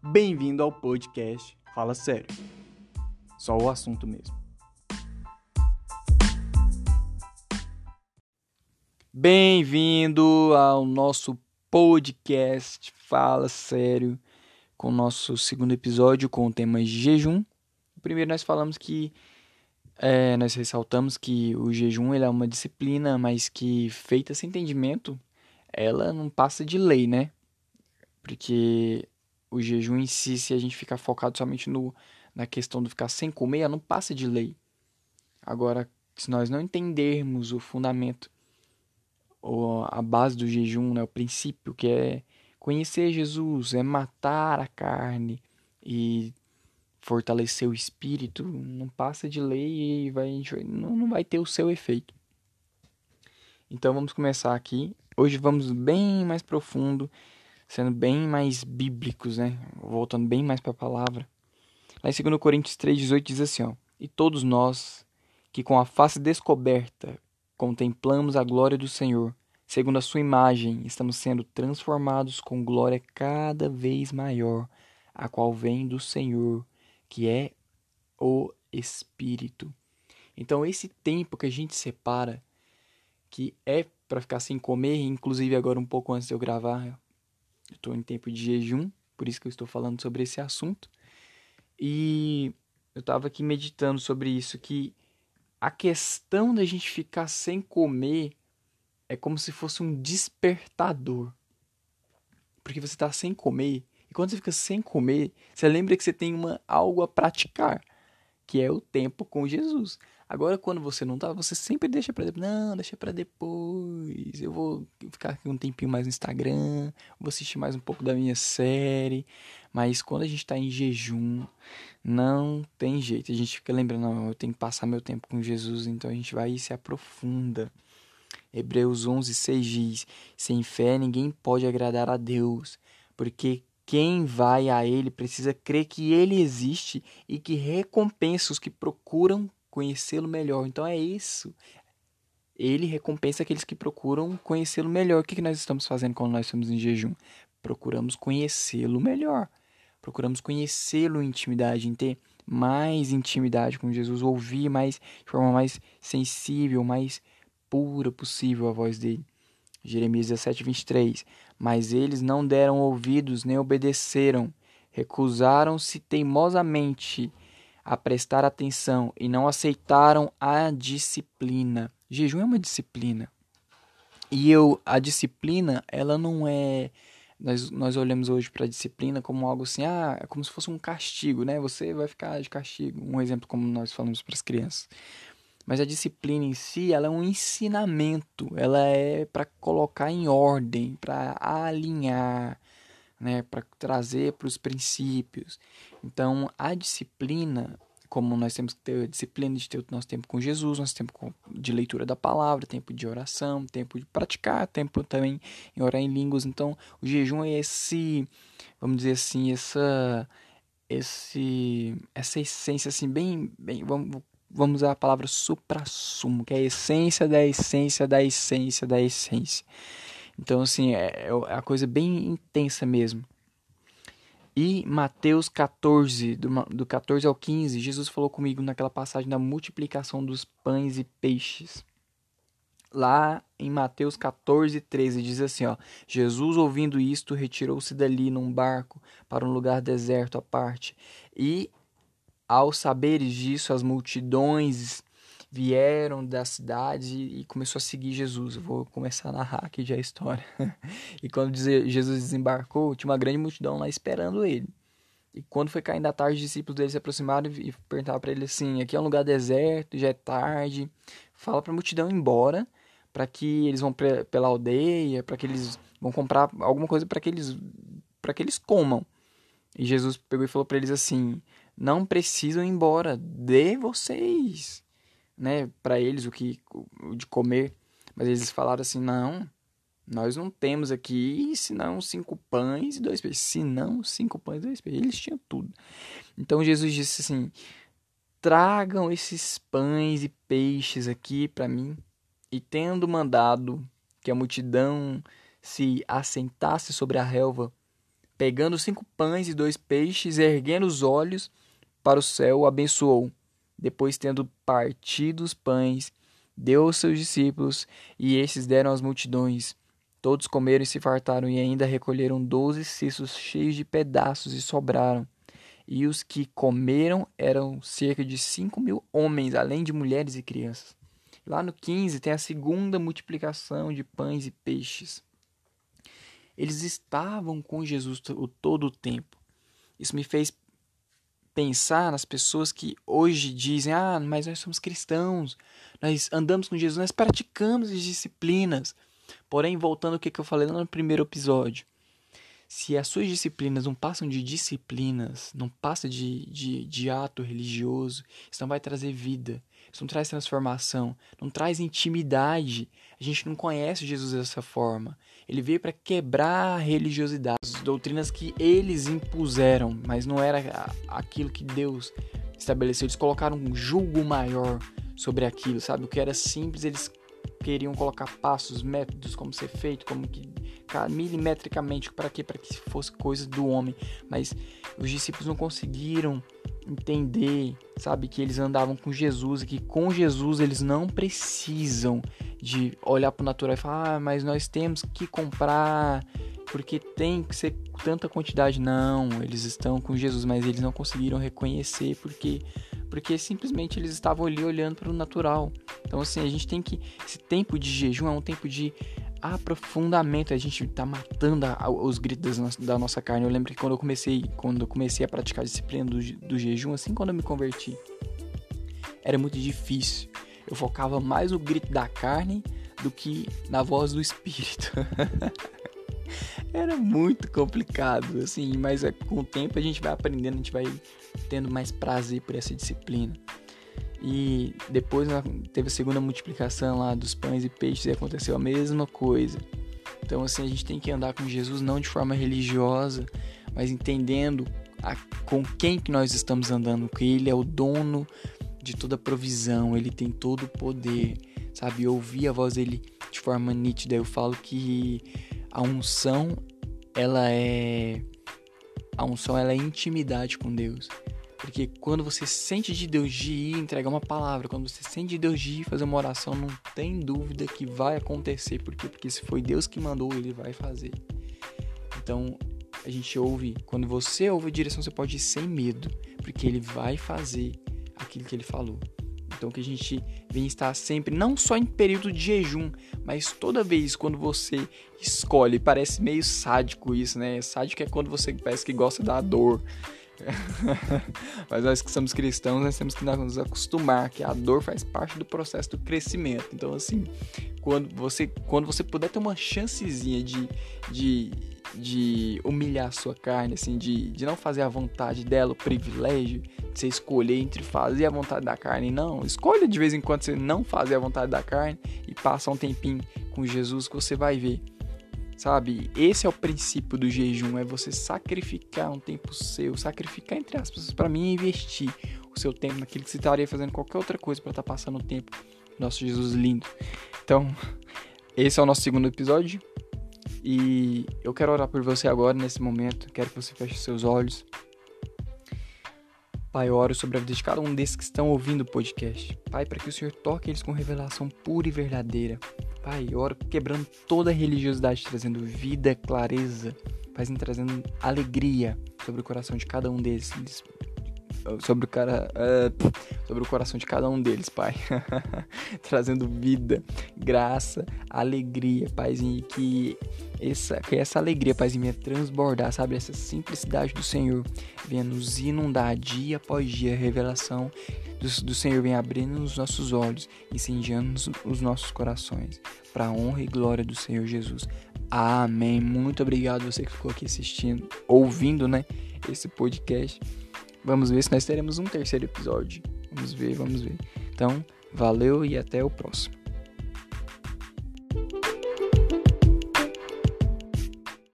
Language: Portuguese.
Bem-vindo ao podcast Fala Sério. Só o assunto mesmo. Bem-vindo ao nosso podcast Fala Sério, com o nosso segundo episódio com o tema jejum. Primeiro nós falamos que é, nós ressaltamos que o jejum ele é uma disciplina, mas que feita sem entendimento, ela não passa de lei, né? Porque o jejum em si, se a gente ficar focado somente no, na questão de ficar sem comer, não passa de lei. Agora, se nós não entendermos o fundamento, ou a base do jejum, né, o princípio, que é conhecer Jesus, é matar a carne e fortalecer o espírito, não passa de lei e vai, não, não vai ter o seu efeito. Então vamos começar aqui. Hoje vamos bem mais profundo sendo bem mais bíblicos, né? Voltando bem mais para a palavra. Lá em 2 Coríntios 3,18 diz assim: ó, E todos nós, que com a face descoberta contemplamos a glória do Senhor, segundo a sua imagem, estamos sendo transformados com glória cada vez maior, a qual vem do Senhor, que é o Espírito. Então, esse tempo que a gente separa, que é para ficar sem comer, inclusive agora um pouco antes de eu gravar, estou em tempo de jejum, por isso que eu estou falando sobre esse assunto. E eu estava aqui meditando sobre isso, que a questão da gente ficar sem comer é como se fosse um despertador. Porque você está sem comer, e quando você fica sem comer, você lembra que você tem uma, algo a praticar, que é o tempo com Jesus. Agora, quando você não tá, você sempre deixa para depois. Não, deixa para depois. Eu vou ficar aqui um tempinho mais no Instagram, vou assistir mais um pouco da minha série. Mas quando a gente tá em jejum, não tem jeito. A gente fica lembrando, não, eu tenho que passar meu tempo com Jesus, então a gente vai e se aprofunda. Hebreus 11, 6 diz: Sem fé ninguém pode agradar a Deus, porque quem vai a Ele precisa crer que Ele existe e que recompensa os que procuram conhecê-lo melhor. Então é isso. Ele recompensa aqueles que procuram conhecê-lo melhor. O que, que nós estamos fazendo quando nós estamos em jejum? Procuramos conhecê-lo melhor. Procuramos conhecê-lo em intimidade, em ter mais intimidade com Jesus, ouvir mais de forma mais sensível, mais pura possível a voz dele. Jeremias 17, 23. Mas eles não deram ouvidos nem obedeceram, recusaram-se teimosamente a prestar atenção e não aceitaram a disciplina. Jejum é uma disciplina. E eu, a disciplina, ela não é. Nós, nós olhamos hoje para a disciplina como algo assim, ah, é como se fosse um castigo, né? Você vai ficar de castigo. Um exemplo como nós falamos para as crianças. Mas a disciplina em si, ela é um ensinamento, ela é para colocar em ordem, para alinhar, né, para trazer para os princípios. Então, a disciplina, como nós temos que ter a disciplina de ter o nosso tempo com Jesus, nosso tempo de leitura da palavra, tempo de oração, tempo de praticar, tempo também em orar em línguas. Então, o jejum é esse, vamos dizer assim, essa esse essa essência assim bem bem vamos vamos usar a palavra supra-sumo, que é a essência da essência da essência da essência. Então, assim, é, é a coisa bem intensa mesmo. E Mateus 14, do, do 14 ao 15, Jesus falou comigo naquela passagem da multiplicação dos pães e peixes. Lá em Mateus 14, 13, diz assim: ó, Jesus, ouvindo isto, retirou-se dali num barco para um lugar deserto à parte. E, ao saberes disso, as multidões vieram da cidade e começou a seguir Jesus. Eu vou começar a narrar aqui já a história. e quando Jesus desembarcou, tinha uma grande multidão lá esperando ele. E quando foi caindo a tarde, os discípulos dele se aproximaram e perguntaram para ele assim: aqui é um lugar deserto, já é tarde. Fala para a multidão ir embora, para que eles vão pela aldeia, para que eles vão comprar alguma coisa para que eles para que eles comam. E Jesus pegou e falou para eles assim: não precisam ir embora, dê vocês né, para eles o que o de comer, mas eles falaram assim: "Não, nós não temos aqui senão cinco pães e dois peixes. Se não, cinco pães e dois peixes. Eles tinham tudo. Então Jesus disse assim: tragam esses pães e peixes aqui para mim. E tendo mandado que a multidão se assentasse sobre a relva, pegando cinco pães e dois peixes, erguendo os olhos para o céu, abençoou. Depois, tendo partido os pães, deu aos seus discípulos, e esses deram às multidões. Todos comeram e se fartaram, e ainda recolheram doze cestos cheios de pedaços e sobraram. E os que comeram eram cerca de cinco mil homens, além de mulheres e crianças. Lá no 15 tem a segunda multiplicação de pães e peixes. Eles estavam com Jesus todo o tempo. Isso me fez pensar nas pessoas que hoje dizem: ah, mas nós somos cristãos, nós andamos com Jesus, nós praticamos as disciplinas. Porém, voltando ao que eu falei no primeiro episódio, se as suas disciplinas não passam de disciplinas, não passa de, de, de ato religioso, isso não vai trazer vida, isso não traz transformação, não traz intimidade. A gente não conhece Jesus dessa forma. Ele veio para quebrar a religiosidade, as doutrinas que eles impuseram, mas não era aquilo que Deus estabeleceu. Eles colocaram um julgo maior sobre aquilo, sabe? O que era simples, eles queriam colocar passos, métodos, como ser feito, como que milimetricamente para quê? Para que fosse coisa do homem. Mas os discípulos não conseguiram entender, sabe, que eles andavam com Jesus e que com Jesus eles não precisam de olhar para o natural e falar, ah, mas nós temos que comprar porque tem que ser tanta quantidade. Não, eles estão com Jesus, mas eles não conseguiram reconhecer porque porque simplesmente eles estavam ali olhando para o natural. Então assim, a gente tem que esse tempo de jejum é um tempo de aprofundamento, a gente tá matando a, os gritos da nossa carne. Eu lembro que quando eu comecei, quando eu comecei a praticar a disciplina do, do jejum, assim quando eu me converti, era muito difícil. Eu focava mais no grito da carne do que na voz do espírito. era muito complicado, assim, mas é, com o tempo a gente vai aprendendo, a gente vai tendo mais prazer por essa disciplina. E depois teve a segunda multiplicação lá dos pães e peixes e aconteceu a mesma coisa. Então assim, a gente tem que andar com Jesus não de forma religiosa, mas entendendo a, com quem que nós estamos andando, que ele é o dono de toda a provisão, ele tem todo o poder, sabe? Ouvir a voz dele de forma nítida, eu falo que a unção ela é a unção ela é intimidade com Deus. Porque quando você sente de Deus de ir entregar uma palavra, quando você sente de Deus de ir fazer uma oração, não tem dúvida que vai acontecer. Por quê? Porque se foi Deus que mandou, ele vai fazer. Então, a gente ouve, quando você ouve a direção, você pode ir sem medo, porque ele vai fazer aquilo que ele falou. Então que a gente vem estar sempre, não só em período de jejum, mas toda vez quando você escolhe, parece meio sádico isso, né? Sádico é quando você parece que gosta da dor. Mas nós que somos cristãos, nós temos que nos acostumar que a dor faz parte do processo do crescimento. Então, assim, quando você, quando você puder ter uma chancezinha de, de, de humilhar a sua carne, assim, de, de não fazer a vontade dela, o privilégio de você escolher entre fazer a vontade da carne, não. Escolha de vez em quando você não fazer a vontade da carne e passa um tempinho com Jesus que você vai ver Sabe? Esse é o princípio do jejum, é você sacrificar um tempo seu, sacrificar entre aspas, para mim investir o seu tempo naquilo que você estaria fazendo qualquer outra coisa para estar tá passando o tempo. Nosso Jesus lindo. Então, esse é o nosso segundo episódio. E eu quero orar por você agora, nesse momento. Quero que você feche seus olhos. Pai, eu oro sobre a vida de cada um desses que estão ouvindo o podcast. Pai, para que o Senhor toque eles com revelação pura e verdadeira. Pai, eu oro quebrando toda religiosidade, trazendo vida, clareza, Pai, trazendo alegria sobre o coração de cada um deles, sobre o cara, uh, sobre o coração de cada um deles, Pai, trazendo vida, graça, alegria, Paizinho, que essa, que essa alegria, Paizinho, venha transbordar, sabe, essa simplicidade do Senhor venha nos inundar dia após dia, revelação do, do Senhor venha abrindo os nossos olhos, incendiando os nossos corações, para a honra e glória do Senhor Jesus. Amém. Muito obrigado você que ficou aqui assistindo, ouvindo, né, esse podcast. Vamos ver se nós teremos um terceiro episódio. Vamos ver, vamos ver. Então, valeu e até o próximo.